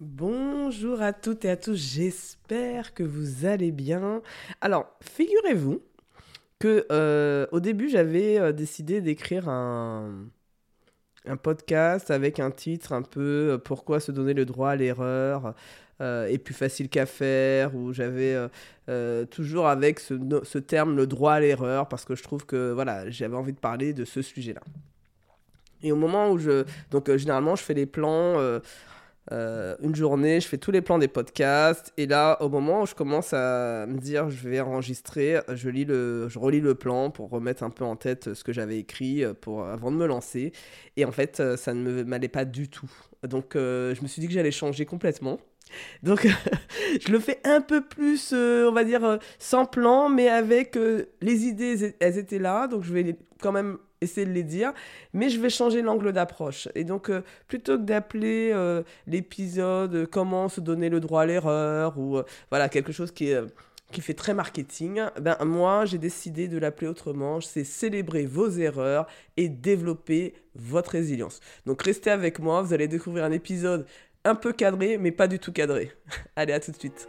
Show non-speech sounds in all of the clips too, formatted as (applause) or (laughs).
Bonjour à toutes et à tous, j'espère que vous allez bien. Alors, figurez-vous que euh, au début j'avais euh, décidé d'écrire un, podcast avec un titre un peu euh, Pourquoi se donner le droit à l'erreur est plus facile qu'à faire, où j'avais toujours avec ce, ce, terme le droit à l'erreur, parce que je trouve que voilà, j'avais envie de parler de ce sujet-là. Et au moment où je... Donc généralement je fais les plans euh, une journée, je fais tous les plans des podcasts. Et là, au moment où je commence à me dire je vais enregistrer, je, lis le, je relis le plan pour remettre un peu en tête ce que j'avais écrit euh, pour, avant de me lancer. Et en fait, euh, ça ne m'allait pas du tout. Donc, je me suis dit que j'allais changer complètement. Donc, (laughs) je le fais un peu plus, on va dire, sans plan, mais avec les idées, elles étaient là. Donc, je vais quand même essayer de les dire, mais je vais changer l'angle d'approche. Et donc, euh, plutôt que d'appeler euh, l'épisode euh, Comment se donner le droit à l'erreur ou voilà quelque chose qui qui fait très marketing, ben moi j'ai décidé de l'appeler autrement, c'est célébrer vos erreurs et développer votre résilience. Donc restez avec moi, vous allez découvrir un épisode un peu cadré mais pas du tout cadré. (laughs) allez, à tout de suite.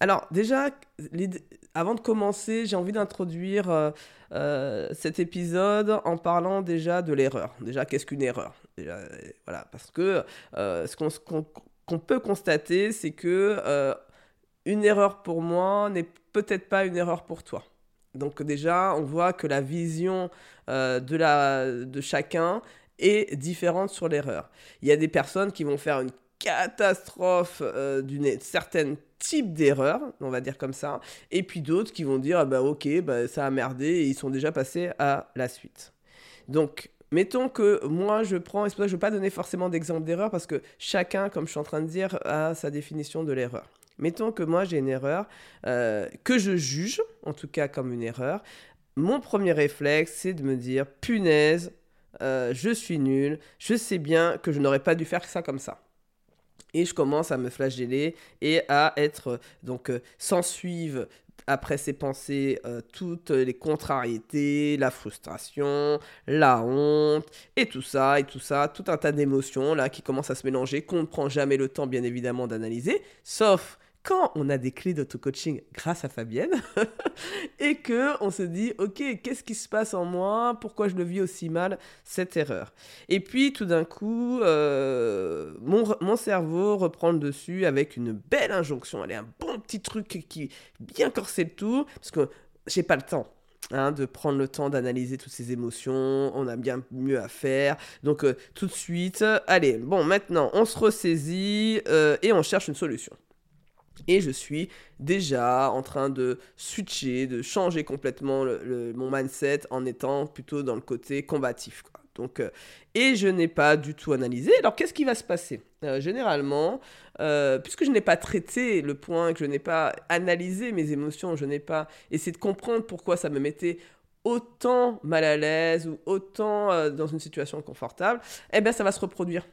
Alors déjà, avant de commencer, j'ai envie d'introduire euh, euh, cet épisode en parlant déjà de l'erreur. Déjà, qu'est-ce qu'une erreur? Euh, Voilà, parce que ce qu'on peut constater, c'est que une erreur pour moi n'est peut-être pas une erreur pour toi. Donc déjà, on voit que la vision de chacun est différente sur l'erreur. Il y a des personnes qui vont faire une catastrophe d'une certaine type d'erreur, on va dire comme ça, et puis d'autres qui vont dire, ah bah ok, bah, ça a merdé, et ils sont déjà passés à la suite. Donc, mettons que moi je prends, et je ne veux pas donner forcément d'exemple d'erreur, parce que chacun, comme je suis en train de dire, a sa définition de l'erreur. Mettons que moi j'ai une erreur euh, que je juge, en tout cas comme une erreur. Mon premier réflexe, c'est de me dire, punaise, euh, je suis nul, je sais bien que je n'aurais pas dû faire ça comme ça et je commence à me flageller et à être donc euh, sans suivre après ces pensées euh, toutes les contrariétés, la frustration, la honte et tout ça et tout ça, tout un tas d'émotions là qui commencent à se mélanger qu'on ne prend jamais le temps bien évidemment d'analyser, sauf quand on a des clés d'auto-coaching grâce à Fabienne (laughs) et que on se dit ok qu'est-ce qui se passe en moi? Pourquoi je le vis aussi mal cette erreur? Et puis tout d'un coup euh, mon, mon, cerveau reprend le dessus avec une belle injonction est un bon petit truc qui bien corser le tout parce que j'ai pas le temps Hein, de prendre le temps d'analyser toutes ces émotions, on a bien mieux à faire. Donc euh, tout de suite, allez, bon maintenant on se ressaisit euh, et on cherche une solution. Et je suis déjà en train de switcher, de changer complètement mon mindset en étant plutôt dans le côté combatif. Donc, euh, et je n'ai pas du tout analysé. Alors qu'est-ce qui va se passer? Euh, Généralement, euh, puisque je n'ai pas traité le point, que je n'ai pas analysé mes émotions, je n'ai pas essayé de comprendre pourquoi ça me mettait autant mal à l'aise ou autant dans une situation confortable, eh bien ça va se reproduire.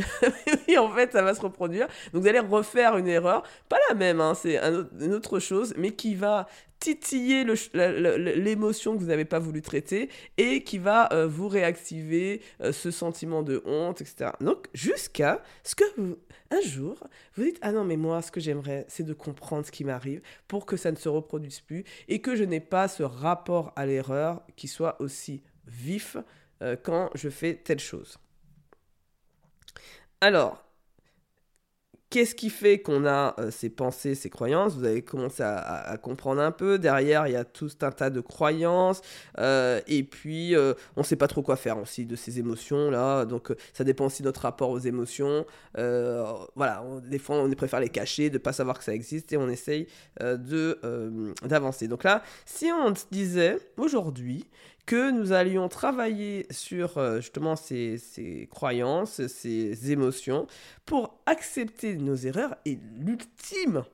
(laughs) oui, en fait, ça va se reproduire. Donc, vous allez refaire une erreur, pas la même, hein, c'est une autre chose, mais qui va titiller l'émotion que vous n'avez pas voulu traiter et qui va euh, vous réactiver euh, ce sentiment de honte, etc. Donc, jusqu'à ce que vous, un jour, vous dites Ah non, mais moi, ce que j'aimerais, c'est de comprendre ce qui m'arrive pour que ça ne se reproduise plus et que je n'ai pas ce rapport à l'erreur qui soit aussi vif euh, quand je fais telle chose. Alors, Qu'est-ce qui fait qu'on a euh, ces pensées, ces croyances? Vous avez commencé à, comprendre un peu. Derrière, il y a tout un tas de croyances. Euh, et puis, euh, on ne sait pas trop quoi faire aussi de ces émotions-là. Donc, ça dépend aussi de notre rapport aux émotions. voilà, des fois, on préfère les cacher, de ne pas savoir que ça existe. Et on essaye d'avancer. Donc là, si on disait aujourd'hui que nous allions travailler sur euh, justement ces, croyances, ces émotions, pour accepter nos erreurs et l'ultime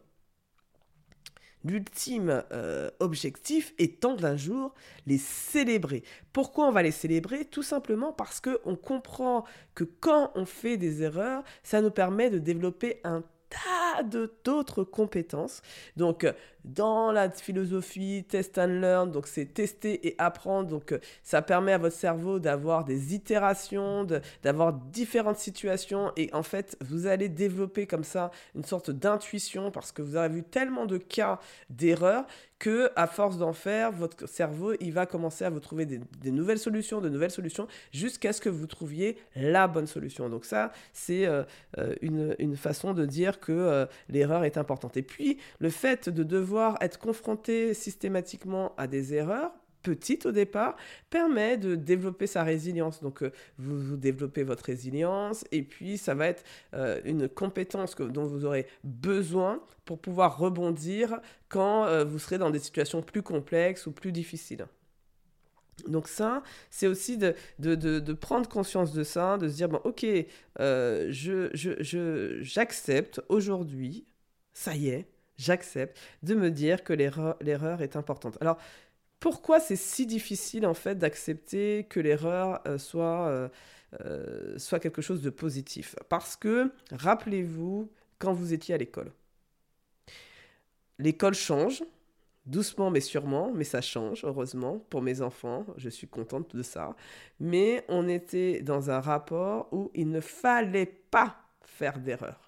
euh, objectif étant d'un jour les célébrer. Pourquoi on va les célébrer? Tout simplement parce qu'on comprend que quand on fait des erreurs, ça nous permet de développer un tas d'autres compétences. Donc, dans la philosophie test and learn, donc c'est tester et apprendre. Donc, ça permet à votre cerveau d'avoir des itérations, d'avoir différentes situations. Et en fait, vous allez développer comme ça une sorte d'intuition parce que vous avez vu tellement de cas d'erreurs que à force d'en faire, votre cerveau, il va commencer à vous trouver des, nouvelles solutions, de nouvelles solutions, jusqu'à ce que vous trouviez la bonne solution. Donc ça, c'est euh, euh, une, façon de dire que euh, l'erreur est importante. Et puis, le fait de devoir être confronté systématiquement à des erreurs, petite au départ, permet de développer sa résilience. Donc, euh, vous, développez votre résilience et puis ça va être euh, une compétence dont vous aurez besoin pour pouvoir rebondir quand euh, vous serez dans des situations plus complexes ou plus difficiles. Donc ça, c'est aussi de, prendre conscience de ça, de se dire, bon, ok, je, je, j'accepte aujourd'hui, ça y est, j'accepte de me dire que l'erreur est importante. Alors, pourquoi c'est si difficile en fait d'accepter que l'erreur euh, soit, euh, euh, soit quelque chose de positif? Parce que, rappelez-vous, quand vous étiez à l'école, l'école change, doucement mais sûrement, mais ça change, heureusement, pour mes enfants, je suis contente de ça. Mais on était dans un rapport où il ne fallait pas faire d'erreur.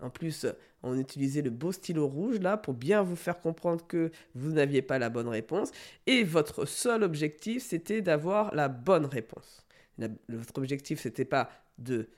En plus, on utilisait le beau stylo rouge là pour bien vous faire comprendre que vous n'aviez pas la bonne réponse. Et votre seul objectif, c'était d'avoir la bonne réponse. votre objectif, c'était pas de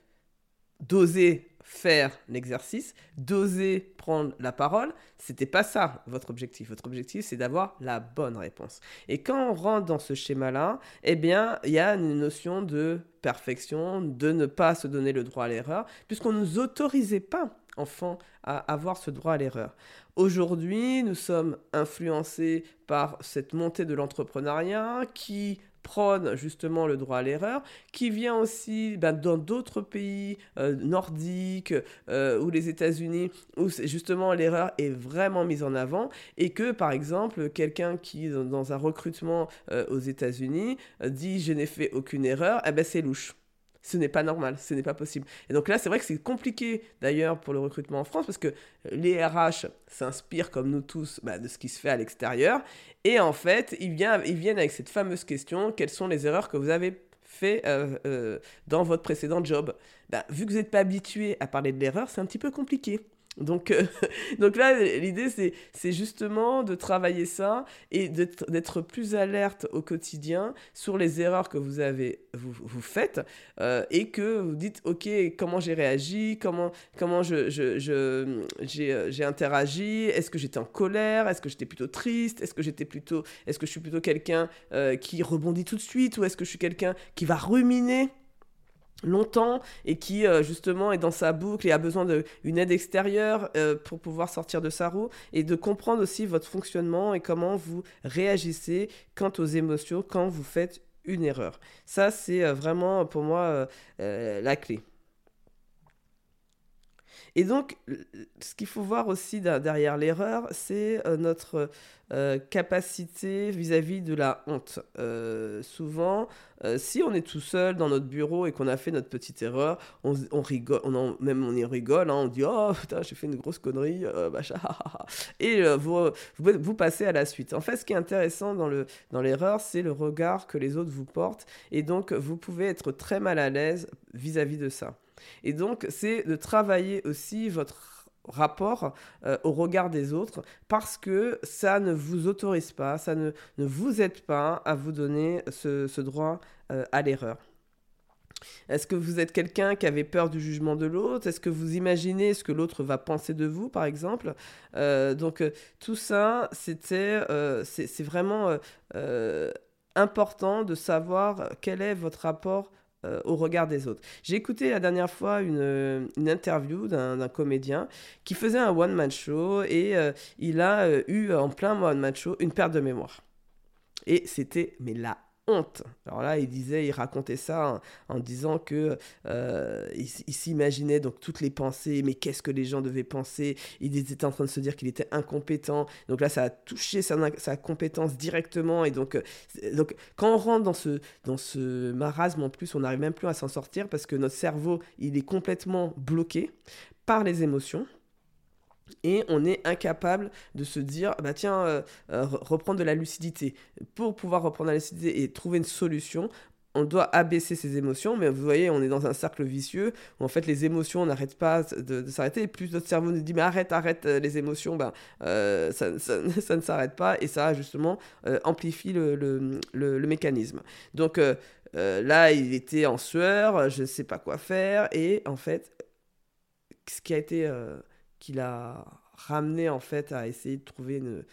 d'oser faire l'exercice, d'oser prendre la parole, c'était pas ça votre objectif. Votre objectif, c'est d'avoir la bonne réponse. Et quand on rentre dans ce schéma-là, eh bien, il y a une notion de perfection, de ne pas se donner le droit à l'erreur, puisqu'on ne nous autorisait pas enfants à avoir ce droit à l'erreur. Aujourd'hui, nous sommes influencés par cette montée de l'entrepreneuriat qui prône justement le droit à l'erreur, qui vient aussi ben, dans d'autres pays euh, nordiques euh, ou les États-Unis, où justement l'erreur est vraiment mise en avant, et que par exemple quelqu'un qui dans un recrutement euh, aux États-Unis dit je n'ai fait aucune erreur, eh ben c'est louche ce n'est pas normal, ce n'est pas possible. Et donc là, c'est vrai que c'est compliqué d'ailleurs pour le recrutement en France parce que les RH s'inspirent comme nous tous bah, de ce qui se fait à l'extérieur. Et en fait, ils viennent, avec cette fameuse question, quelles sont les erreurs que vous avez fait euh, euh, dans votre précédent job? Bah, Vu que vous n'êtes pas habitué à parler de l'erreur, c'est un petit peu compliqué. Donc, euh, (laughs) donc là, l'idée, c'est justement de travailler ça et d'être plus alerte au quotidien sur les erreurs que vous avez vous, vous faites euh, et que vous dites, OK, comment j'ai réagi, comment, comment j'ai je, je, interagi, est-ce que j'étais en colère, est-ce que j'étais plutôt triste, est-ce que j'étais plutôt, est-ce que je suis plutôt quelqu'un euh, qui rebondit tout de suite ou est-ce que je suis quelqu'un qui va ruminer? Longtemps et qui euh, justement est dans sa boucle et a besoin d'une aide extérieure euh, pour pouvoir sortir de sa roue et de comprendre aussi votre fonctionnement et comment vous réagissez quant aux émotions quand vous faites une erreur. Ça, c'est euh, vraiment pour moi la clé. Et donc, ce qu'il faut voir aussi derrière l'erreur, c'est euh, notre euh, capacité vis-à-vis de la honte. Euh, souvent, si on est tout seul dans notre bureau et qu'on a fait notre petite erreur, on, rigole, on même on y rigole, hein, on dit oh putain j'ai fait une grosse connerie, et vous, passez à la suite. En fait, ce qui est intéressant dans l'erreur, c'est le regard que les autres vous portent, et donc vous pouvez être très mal à l'aise vis-à-vis de ça. Et donc, c'est de travailler aussi votre rapport euh, au regard des autres parce que ça ne vous autorise pas, ça ne, ne vous aide pas à vous donner ce, droit euh, à l'erreur. Est-ce que vous êtes quelqu'un qui avait peur du jugement de l'autre? Est-ce que vous imaginez ce que l'autre va penser de vous, par exemple? Euh, Donc tout ça, c'était, c'est vraiment important de savoir quel est votre rapport euh, au regard des autres. J'ai écouté la dernière fois une, interview d'un comédien qui faisait un one-man show et euh, il a euh, eu en plein one-man show une perte de mémoire. Et c'était, mais là, honte. Alors là, il disait, il racontait ça en, disant que euh, il, s'imaginait donc toutes les pensées, mais qu'est-ce que les gens devaient penser? Il était en train de se dire qu'il était incompétent. Donc là, ça a touché sa, compétence directement. Et donc, euh, donc, quand on rentre dans ce, dans ce marasme, en plus, on n'arrive même plus à s'en sortir parce que notre cerveau, il est complètement bloqué par les émotions et on est incapable de se dire bah tiens euh, euh, reprendre de la lucidité pour pouvoir reprendre la lucidité et trouver une solution on doit abaisser ses émotions, mais vous voyez, on est dans un cercle vicieux où en fait les émotions n'arrêtent pas de, s'arrêter. Et plus notre cerveau nous dit mais arrête, arrête euh, les émotions, ben, ça, (laughs) ça, ne s'arrête pas et ça justement amplifie le, le, le, mécanisme. Donc là, il était en sueur, je ne sais pas quoi faire et en fait, ce qui a été qui l'a ramené en fait à essayer de trouver une,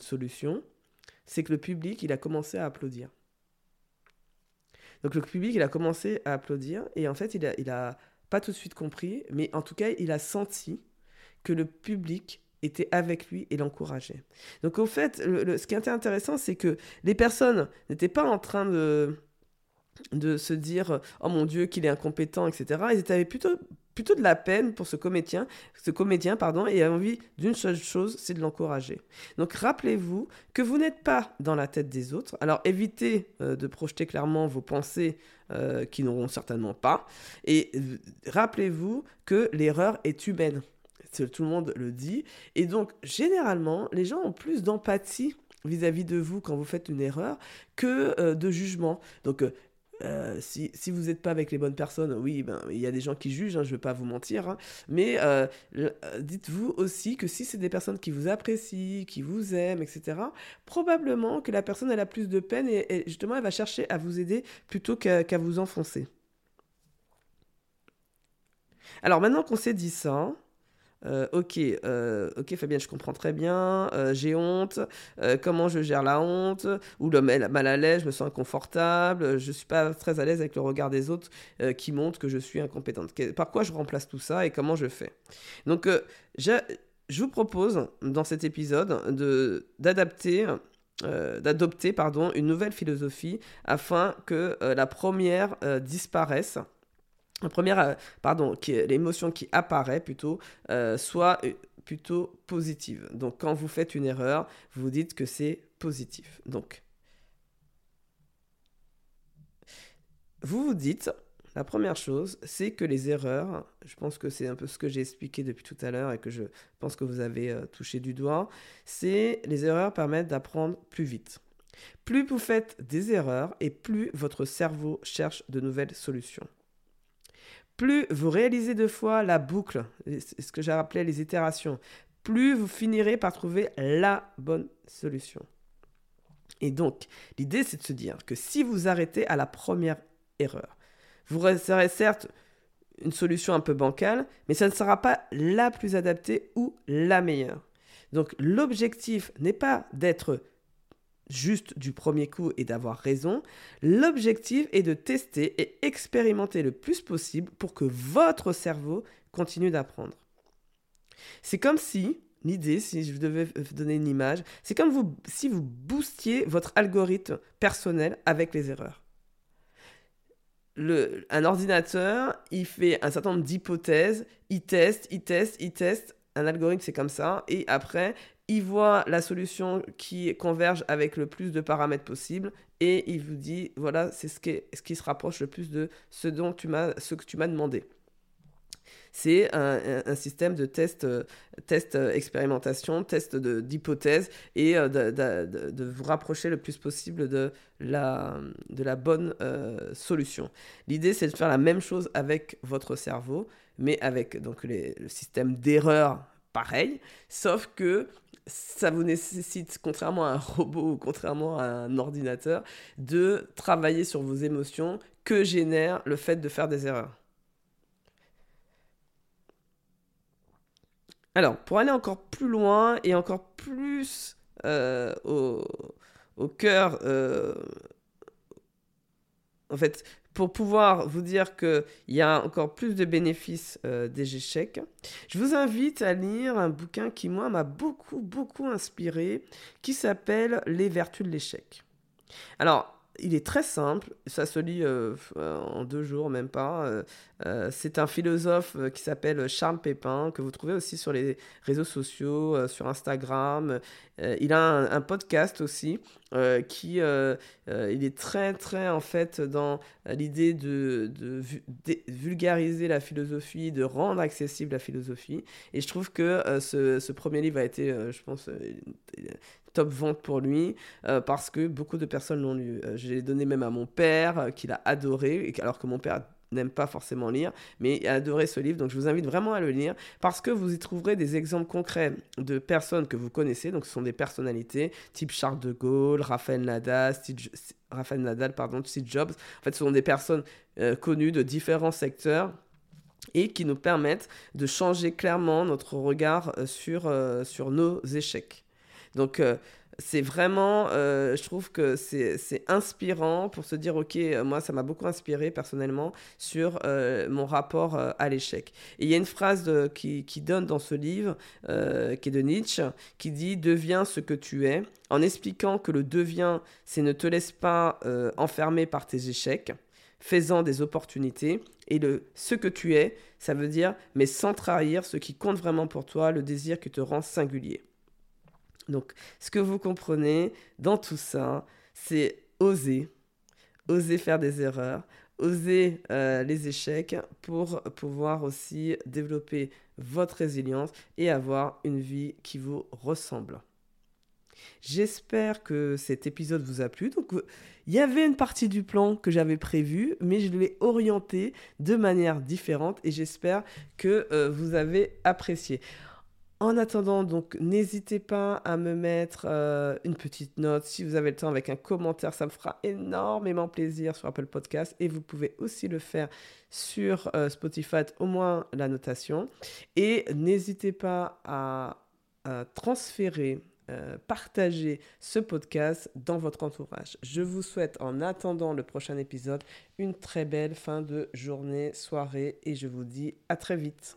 solution, c'est que le public, il a commencé à applaudir. Donc le public, il a commencé à applaudir et en fait, il a pas tout de suite compris, mais en tout cas, il a senti que le public était avec lui et l'encourageait. Donc au fait, ce qui était intéressant, c'est que les personnes n'étaient pas en train de de se dire oh mon dieu qu'il est incompétent etc ils étaient plutôt plutôt de la peine pour ce comédien, ce comédien pardon, et a envie d'une seule chose, c'est de l'encourager. Donc rappelez-vous que vous n'êtes pas dans la tête des autres. Alors évitez euh, de projeter clairement vos pensées euh, qui n'auront certainement pas. Et euh, rappelez-vous que l'erreur est humaine. Tout le monde le dit. Et donc généralement, les gens ont plus d'empathie vis-à-vis de vous quand vous faites une erreur que de jugement. Donc euh, si, si, vous n'êtes pas avec les bonnes personnes, oui, ben, il y a des gens qui jugent, hein, je ne vais pas vous mentir, hein. mais euh, euh, dites-vous aussi que si c'est des personnes qui vous apprécient, qui vous aiment, etc., probablement que la personne elle a plus de peine et, justement elle va chercher à vous aider plutôt qu'à vous enfoncer. Alors maintenant qu'on s'est dit ça, euh, ok, euh, ok Fabien, je comprends très bien, euh, j'ai honte, comment je gère la honte, ou le mal à l'aise, je me sens inconfortable, je suis pas très à l'aise avec le regard des autres qui montrent que je suis incompétente. Par quoi je remplace tout ça et comment je fais? Donc, je, je, vous propose dans cet épisode de, d'adapter d'adopter pardon, une nouvelle philosophie afin que la première disparaisse la première, euh, pardon, l'émotion qui apparaît plutôt, euh, soit euh, plutôt positive. Donc quand vous faites une erreur, vous dites que c'est positif. Donc, vous vous dites, la première chose, c'est que les erreurs, je pense que c'est un peu ce que j'ai expliqué depuis tout à l'heure et que je pense que vous avez touché du doigt, c'est les erreurs permettent d'apprendre plus vite. Plus vous faites des erreurs et plus votre cerveau cherche de nouvelles solutions plus vous réalisez deux fois la boucle, ce que j'ai appelé les itérations, plus vous finirez par trouver la bonne solution. Et donc, l'idée, c'est de se dire que si vous arrêtez à la première erreur, vous resterez certes une solution un peu bancale, mais ça ne sera pas la plus adaptée ou la meilleure. Donc, l'objectif n'est pas d'être juste du premier coup et d'avoir raison. L'objectif est de tester et expérimenter le plus possible pour que votre cerveau continue d'apprendre. C'est comme si, l'idée, si je devais vous donner une image, c'est comme si vous boostiez votre algorithme personnel avec les erreurs. Un ordinateur, il fait un certain nombre d'hypothèses, il teste, il teste, il teste. Un algorithme, c'est comme ça. Et après, il voit la solution qui converge avec le plus de paramètres possible et il vous dit voilà c'est ce qui, se rapproche le plus de ce dont tu ce que tu m'as demandé c'est un, système de test, euh, test euh, expérimentation, test d'hypothèse et euh, de, vous rapprocher le plus possible de la, de la bonne solution. L'idée, c'est de faire la même chose avec votre cerveau, mais avec donc le système d'erreur pareil, sauf que ça vous nécessite, contrairement à un robot ou contrairement à un ordinateur, de travailler sur vos émotions que génère le fait de faire des erreurs. Alors, pour aller encore plus loin et encore plus euh, au, cœur, euh, en fait, pour pouvoir vous dire qu'il y a encore plus de bénéfices euh, des échecs, je vous invite à lire un bouquin qui, moi, m'a beaucoup, beaucoup inspiré, qui s'appelle Les vertus de l'échec. Alors, il est très simple, ça se lit euh, en deux jours, même pas. Euh, euh, c'est un philosophe qui s'appelle Charles Pépin, que vous trouvez aussi sur les réseaux sociaux, sur Instagram. il a un, podcast aussi, qui il est très, très en fait dans l'idée de, de, vulgariser la philosophie, de rendre accessible la philosophie. Et je trouve que ce, ce, premier livre a été, je pense, top vente pour lui euh, parce que beaucoup de personnes l'ont lu. Euh, je l'ai donné même à mon père euh, qui l'a adoré, alors que mon père n'aime pas forcément lire, mais il a adoré ce livre, donc je vous invite vraiment à le lire, parce que vous y trouverez des exemples concrets de personnes que vous connaissez, donc ce sont des personnalités, type Charles de Gaulle, Raphaël Nadal, Steve, Jobs, en fait ce sont des personnes connues de différents secteurs, et qui nous permettent de changer clairement notre regard sur nos échecs. Donc, euh, c'est vraiment, euh, je trouve que c'est inspirant pour se dire, ok, euh, moi, ça m'a beaucoup inspiré personnellement sur mon rapport à l'échec. Et il y a une phrase qui, qui, donne dans ce livre, qui est de Nietzsche, qui dit, deviens ce que tu es, en expliquant que le devient, c'est ne te laisse pas enfermer par tes échecs, faisant des opportunités. Et le ce que tu es, ça veut dire, mais sans trahir ce qui compte vraiment pour toi, le désir qui te rend singulier. Donc, ce que vous comprenez dans tout ça, c'est oser, oser faire des erreurs, oser euh, les échecs pour pouvoir aussi développer votre résilience et avoir une vie qui vous ressemble. J'espère que cet épisode vous a plu. Donc, il y avait une partie du plan que j'avais prévu, mais je l'ai orienté de manière différente et j'espère que euh, vous avez apprécié. En attendant, donc, n'hésitez pas à me mettre euh, une petite note si vous avez le temps avec un commentaire. Ça me fera énormément plaisir sur Apple Podcast. Et vous pouvez aussi le faire sur euh, Spotify, au moins la notation. Et n'hésitez pas à, transférer, euh, partager ce podcast dans votre entourage. Je vous souhaite, en attendant le prochain épisode, une très belle fin de journée, soirée. Et je vous dis à très vite